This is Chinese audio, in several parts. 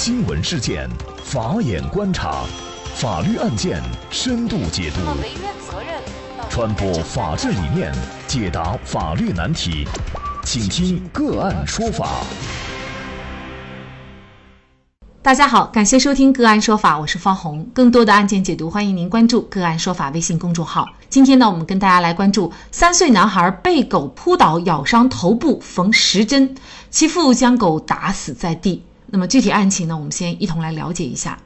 新闻事件，法眼观察，法律案件深度解读，传播法治理念，解答法律难题，请听个案说法。大家好，感谢收听个案说法，我是方红。更多的案件解读，欢迎您关注个案说法微信公众号。今天呢，我们跟大家来关注三岁男孩被狗扑倒，咬伤头部，缝十针，其父将狗打死在地。那么具体案情呢，我们先一同来了解一下。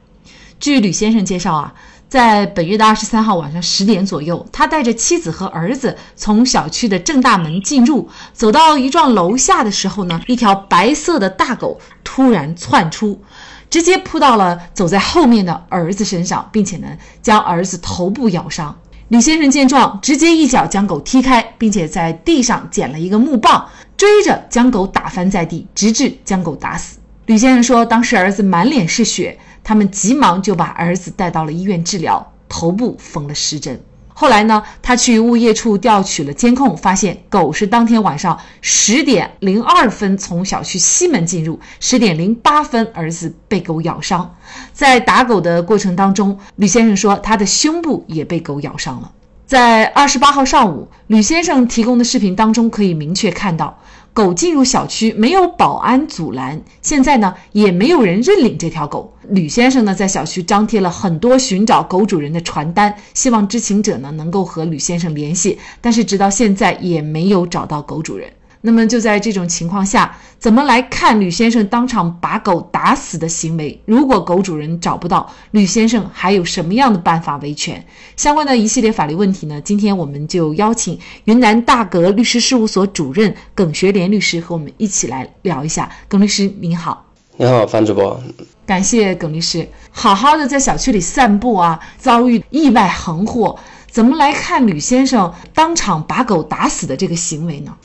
据吕先生介绍啊，在本月的二十三号晚上十点左右，他带着妻子和儿子从小区的正大门进入，走到一幢楼下的时候呢，一条白色的大狗突然窜出。直接扑到了走在后面的儿子身上，并且呢将儿子头部咬伤。吕先生见状，直接一脚将狗踢开，并且在地上捡了一个木棒，追着将狗打翻在地，直至将狗打死。吕先生说，当时儿子满脸是血，他们急忙就把儿子带到了医院治疗，头部缝了十针。后来呢，他去物业处调取了监控，发现狗是当天晚上十点零二分从小区西门进入，十点零八分儿子被狗咬伤。在打狗的过程当中，吕先生说他的胸部也被狗咬伤了。在二十八号上午，吕先生提供的视频当中可以明确看到。狗进入小区没有保安阻拦，现在呢也没有人认领这条狗。吕先生呢在小区张贴了很多寻找狗主人的传单，希望知情者呢能够和吕先生联系，但是直到现在也没有找到狗主人。那么就在这种情况下，怎么来看吕先生当场把狗打死的行为？如果狗主人找不到，吕先生还有什么样的办法维权？相关的一系列法律问题呢？今天我们就邀请云南大格律师事务所主任耿学莲律师和我们一起来聊一下。耿律师您好，你好，樊主播，感谢耿律师。好好的在小区里散步啊，遭遇意外横祸，怎么来看吕先生当场把狗打死的这个行为呢？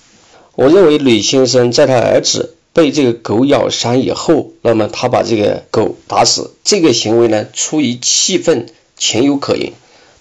我认为吕先生在他儿子被这个狗咬伤以后，那么他把这个狗打死，这个行为呢，出于气愤，情有可原。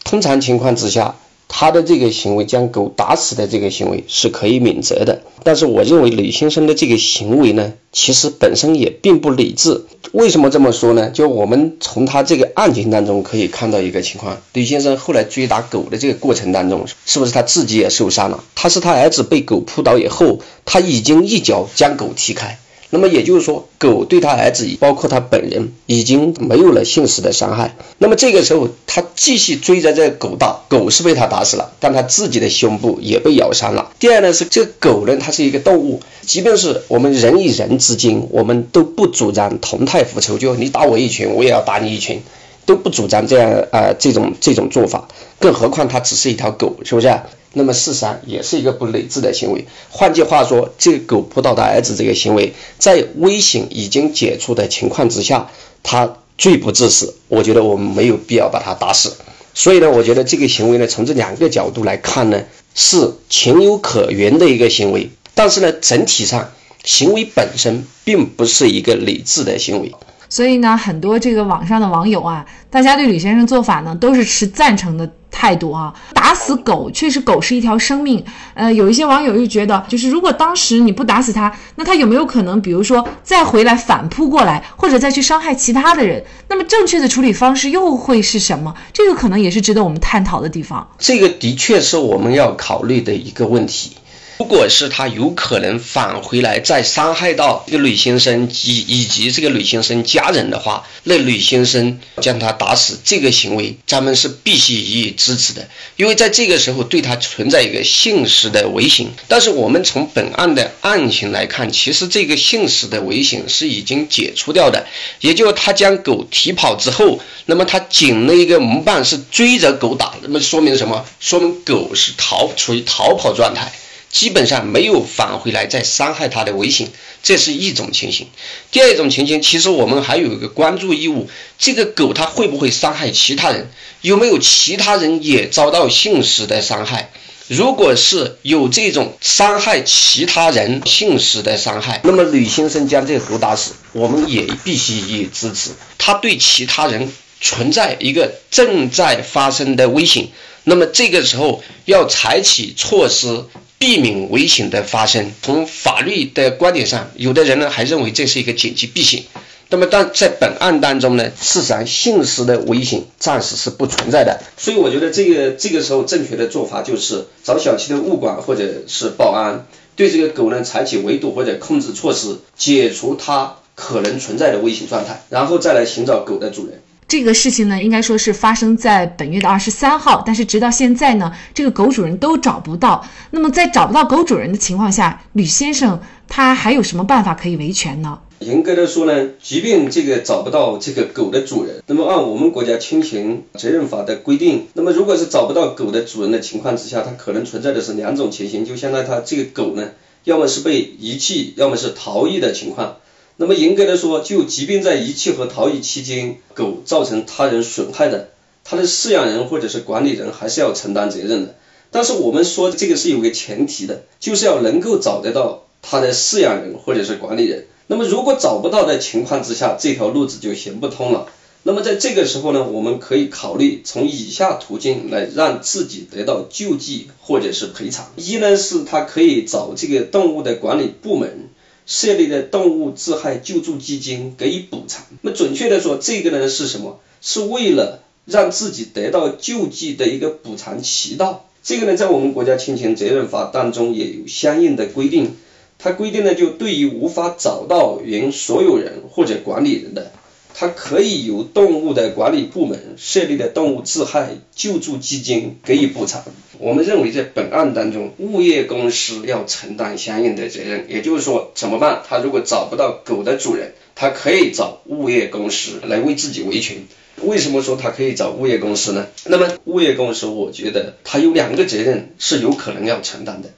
通常情况之下。他的这个行为将狗打死的这个行为是可以免责的，但是我认为李先生的这个行为呢，其实本身也并不理智。为什么这么说呢？就我们从他这个案情当中可以看到一个情况：李先生后来追打狗的这个过程当中，是不是他自己也受伤了？他是他儿子被狗扑倒以后，他已经一脚将狗踢开。那么也就是说，狗对他儿子，包括他本人，已经没有了现实的伤害。那么这个时候，他继续追着这个狗打，狗是被他打死了，但他自己的胸部也被咬伤了。第二呢，是这个狗呢，它是一个动物，即便是我们人与人之间，我们都不主张同态复仇，就你打我一拳，我也要打你一拳，都不主张这样啊这种这种做法。更何况它只是一条狗，是不是？那么事实上也是一个不理智的行为。换句话说，这个狗扑倒他儿子这个行为，在危险已经解除的情况之下，他罪不至死。我觉得我们没有必要把他打死。所以呢，我觉得这个行为呢，从这两个角度来看呢，是情有可原的一个行为。但是呢，整体上行为本身并不是一个理智的行为。所以呢，很多这个网上的网友啊，大家对吕先生做法呢，都是持赞成的态度啊。打死狗，确实狗是一条生命。呃，有一些网友又觉得，就是如果当时你不打死它，那它有没有可能，比如说再回来反扑过来，或者再去伤害其他的人？那么正确的处理方式又会是什么？这个可能也是值得我们探讨的地方。这个的确是我们要考虑的一个问题。如果是他有可能返回来再伤害到这个吕先生以以及这个吕先生家人的话，那吕先生将他打死这个行为，咱们是必须予以支持的，因为在这个时候对他存在一个现实的危险。但是我们从本案的案情来看，其实这个现实的危险是已经解除掉的，也就是他将狗踢跑之后，那么他捡了一个木棒是追着狗打，那么说明什么？说明狗是逃处于逃跑状态。基本上没有返回来再伤害它的危险，这是一种情形。第二种情形，其实我们还有一个关注义务：这个狗它会不会伤害其他人？有没有其他人也遭到性实的伤害？如果是有这种伤害其他人性实的伤害，那么吕先生将这个狗打死，我们也必须予以支持。他对其他人存在一个正在发生的危险，那么这个时候要采取措施。避免危险的发生。从法律的观点上，有的人呢还认为这是一个紧急避险，那么，但在本案当中呢，事实上信息的危险暂时是不存在的。所以，我觉得这个这个时候正确的做法就是找小区的物管或者是保安，对这个狗呢采取围堵或者控制措施，解除它可能存在的危险状态，然后再来寻找狗的主人。这个事情呢，应该说是发生在本月的二十三号，但是直到现在呢，这个狗主人都找不到。那么，在找不到狗主人的情况下，吕先生他还有什么办法可以维权呢？严格的说呢，即便这个找不到这个狗的主人，那么按我们国家侵权责任法的规定，那么如果是找不到狗的主人的情况之下，它可能存在的是两种情形，就相当于它这个狗呢，要么是被遗弃，要么是逃逸的情况。那么严格的说，就即便在遗弃和逃逸期间，狗造成他人损害的，它的饲养人或者是管理人还是要承担责任的。但是我们说这个是有个前提的，就是要能够找得到它的饲养人或者是管理人。那么，如果找不到的情况之下，这条路子就行不通了。那么，在这个时候呢，我们可以考虑从以下途径来让自己得到救济或者是赔偿。一呢，是他可以找这个动物的管理部门设立的动物致害救助基金给予补偿。那么，准确的说，这个呢是什么？是为了让自己得到救济的一个补偿渠道。这个呢，在我们国家侵权责任法当中也有相应的规定。它规定呢，就对于无法找到原所有人或者管理人的，它可以由动物的管理部门设立的动物自害救助基金给予补偿。我们认为在本案当中，物业公司要承担相应的责任。也就是说，怎么办？他如果找不到狗的主人，他可以找物业公司来为自己维权。为什么说他可以找物业公司呢？那么物业公司，我觉得他有两个责任是有可能要承担的。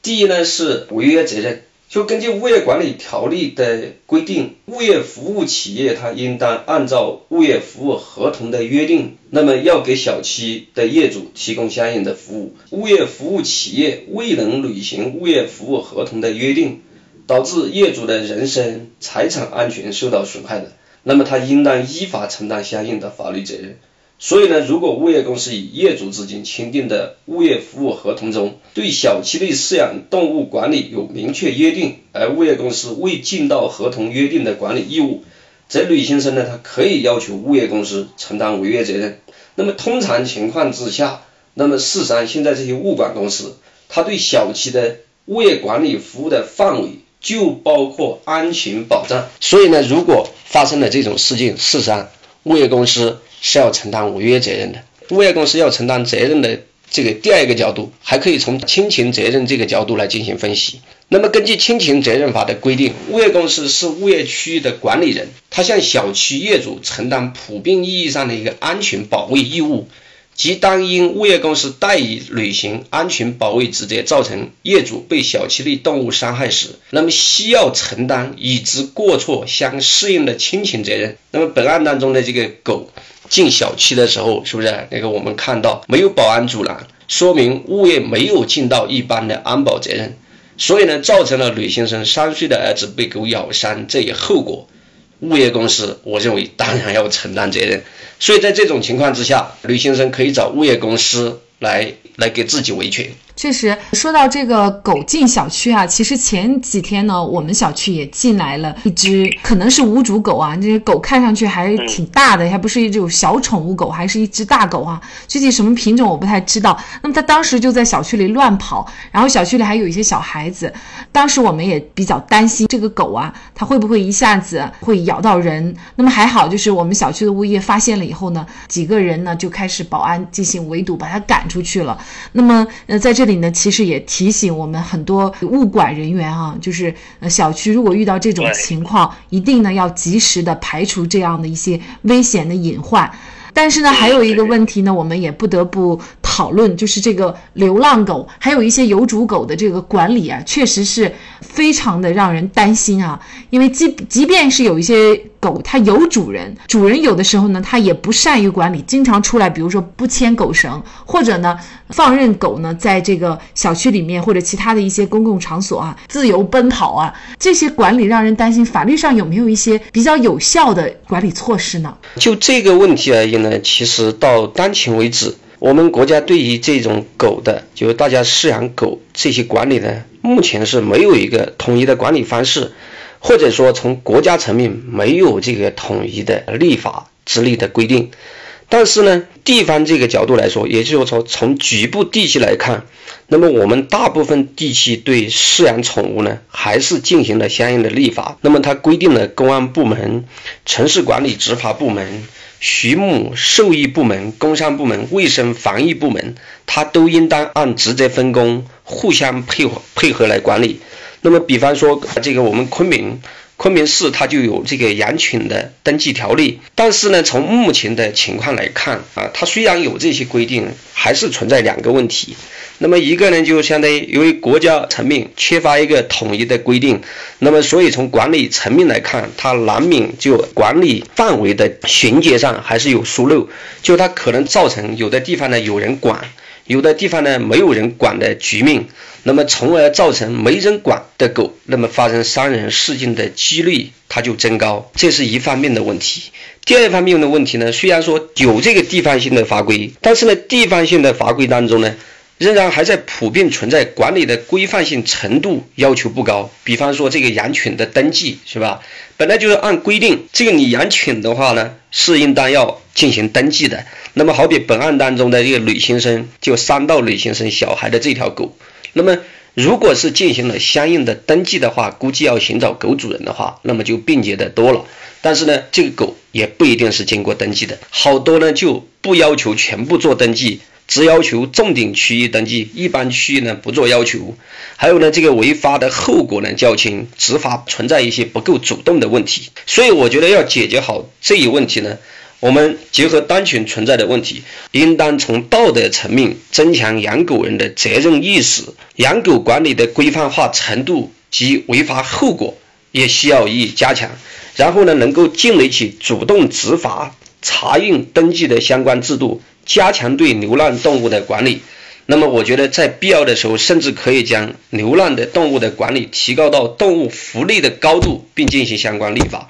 第一呢是违约责任。就根据物业管理条例的规定，物业服务企业它应当按照物业服务合同的约定，那么要给小区的业主提供相应的服务。物业服务企业未能履行物业服务合同的约定，导致业主的人身、财产安全受到损害的，那么他应当依法承担相应的法律责任。所以呢，如果物业公司与业主之间签订的物业服务合同中对小区内饲养动物管理有明确约定，而物业公司未尽到合同约定的管理义务，则吕先生呢，他可以要求物业公司承担违约责任。那么通常情况之下，那么事实上现在这些物管公司，他对小区的物业管理服务的范围就包括安全保障。所以呢，如果发生了这种事件，事实上物业公司。是要承担违约责任的，物业公司要承担责任的这个第二个角度，还可以从侵权责任这个角度来进行分析。那么根据侵权责任法的规定，物业公司是物业区域的管理人，他向小区业主承担普遍意义上的一个安全保卫义务。即当因物业公司怠于履行安全保卫职责，造成业主被小区内动物伤害时，那么需要承担与之过错相适应的侵权责任。那么本案当中的这个狗进小区的时候，是不是那个我们看到没有保安阻拦，说明物业没有尽到一般的安保责任，所以呢，造成了吕先生三岁的儿子被狗咬伤这一后果。物业公司，我认为当然要承担责任。所以在这种情况之下，吕先生可以找物业公司来来给自己维权。确实，说到这个狗进小区啊，其实前几天呢，我们小区也进来了一只，可能是无主狗啊。这些狗看上去还挺大的，还不是一种小宠物狗，还是一只大狗啊。具体什么品种我不太知道。那么它当时就在小区里乱跑，然后小区里还有一些小孩子。当时我们也比较担心这个狗啊，它会不会一下子会咬到人？那么还好，就是我们小区的物业发现了以后呢，几个人呢就开始保安进行围堵，把它赶出去了。那么呃，在这。这里呢，其实也提醒我们很多物管人员啊，就是呃小区如果遇到这种情况，一定呢要及时的排除这样的一些危险的隐患。但是呢，还有一个问题呢，我们也不得不讨论，就是这个流浪狗，还有一些有主狗的这个管理啊，确实是非常的让人担心啊。因为即即便是有一些狗，它有主人，主人有的时候呢，他也不善于管理，经常出来，比如说不牵狗绳，或者呢，放任狗呢在这个小区里面或者其他的一些公共场所啊自由奔跑啊，这些管理让人担心。法律上有没有一些比较有效的管理措施呢？就这个问题而言呢？其实到当前为止，我们国家对于这种狗的，就是大家饲养狗这些管理呢，目前是没有一个统一的管理方式，或者说从国家层面没有这个统一的立法之类的规定。但是呢，地方这个角度来说，也就是说从局部地区来看，那么我们大部分地区对饲养宠物呢，还是进行了相应的立法。那么它规定了公安部门、城市管理执法部门、畜牧兽医部门、工商部门、卫生防疫部门，它都应当按职责分工，互相配合配合来管理。那么，比方说这个我们昆明。昆明市它就有这个羊群的登记条例，但是呢，从目前的情况来看啊，它虽然有这些规定，还是存在两个问题。那么一个呢，就相当于由于国家层面缺乏一个统一的规定，那么所以从管理层面来看，它难免就管理范围的衔接上还是有疏漏，就它可能造成有的地方呢有人管。有的地方呢没有人管的局面，那么从而造成没人管的狗，那么发生伤人事件的几率它就增高，这是一方面的问题。第二方面的问题呢，虽然说有这个地方性的法规，但是呢，地方性的法规当中呢。仍然还在普遍存在管理的规范性程度要求不高，比方说这个养犬的登记是吧？本来就是按规定，这个你养犬的话呢，是应当要进行登记的。那么好比本案当中的这个吕先生，就伤到吕先生小孩的这条狗，那么如果是进行了相应的登记的话，估计要寻找狗主人的话，那么就便捷的多了。但是呢，这个狗也不一定是经过登记的，好多呢就不要求全部做登记。只要求重点区域登记，一般区域呢不做要求。还有呢，这个违法的后果呢较轻，执法存在一些不够主动的问题。所以我觉得要解决好这一问题呢，我们结合当前存在的问题，应当从道德层面增强养狗人的责任意识，养狗管理的规范化程度及违法后果也需要予以加强。然后呢，能够建立起主动执法、查运登记的相关制度。加强对流浪动物的管理，那么我觉得在必要的时候，甚至可以将流浪的动物的管理提高到动物福利的高度，并进行相关立法。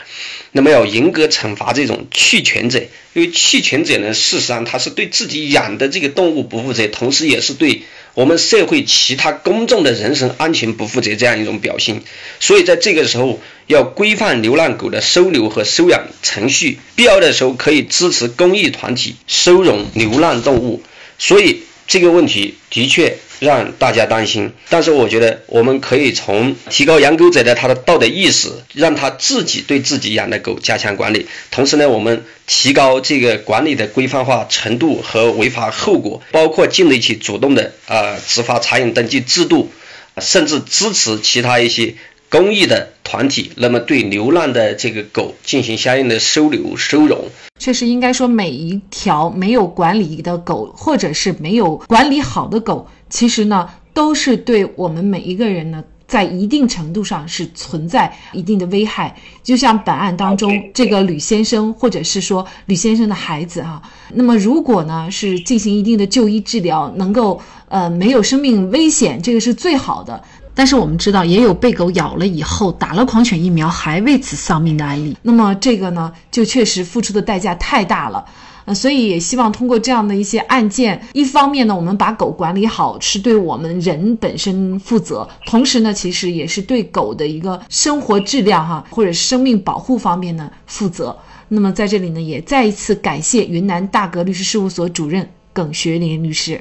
那么要严格惩罚这种弃权者，因为弃权者呢，事实上他是对自己养的这个动物不负责，同时也是对。我们社会其他公众的人身安全不负责这样一种表现，所以在这个时候要规范流浪狗的收留和收养程序，必要的时候可以支持公益团体收容流浪动物。所以这个问题的确。让大家担心，但是我觉得我们可以从提高养狗者的他的道德意识，让他自己对自己养的狗加强管理。同时呢，我们提高这个管理的规范化程度和违法后果，包括建立起主动的呃执法查验登记制度，甚至支持其他一些公益的团体，那么对流浪的这个狗进行相应的收留收容。确实应该说，每一条没有管理的狗，或者是没有管理好的狗。其实呢，都是对我们每一个人呢，在一定程度上是存在一定的危害。就像本案当中这个吕先生，或者是说吕先生的孩子啊，那么如果呢是进行一定的就医治疗，能够呃没有生命危险，这个是最好的。但是我们知道，也有被狗咬了以后打了狂犬疫苗还为此丧命的案例。那么这个呢，就确实付出的代价太大了。呃，所以也希望通过这样的一些案件，一方面呢，我们把狗管理好，是对我们人本身负责；同时呢，其实也是对狗的一个生活质量哈，或者生命保护方面呢负责。那么在这里呢，也再一次感谢云南大格律师事务所主任耿学林律师。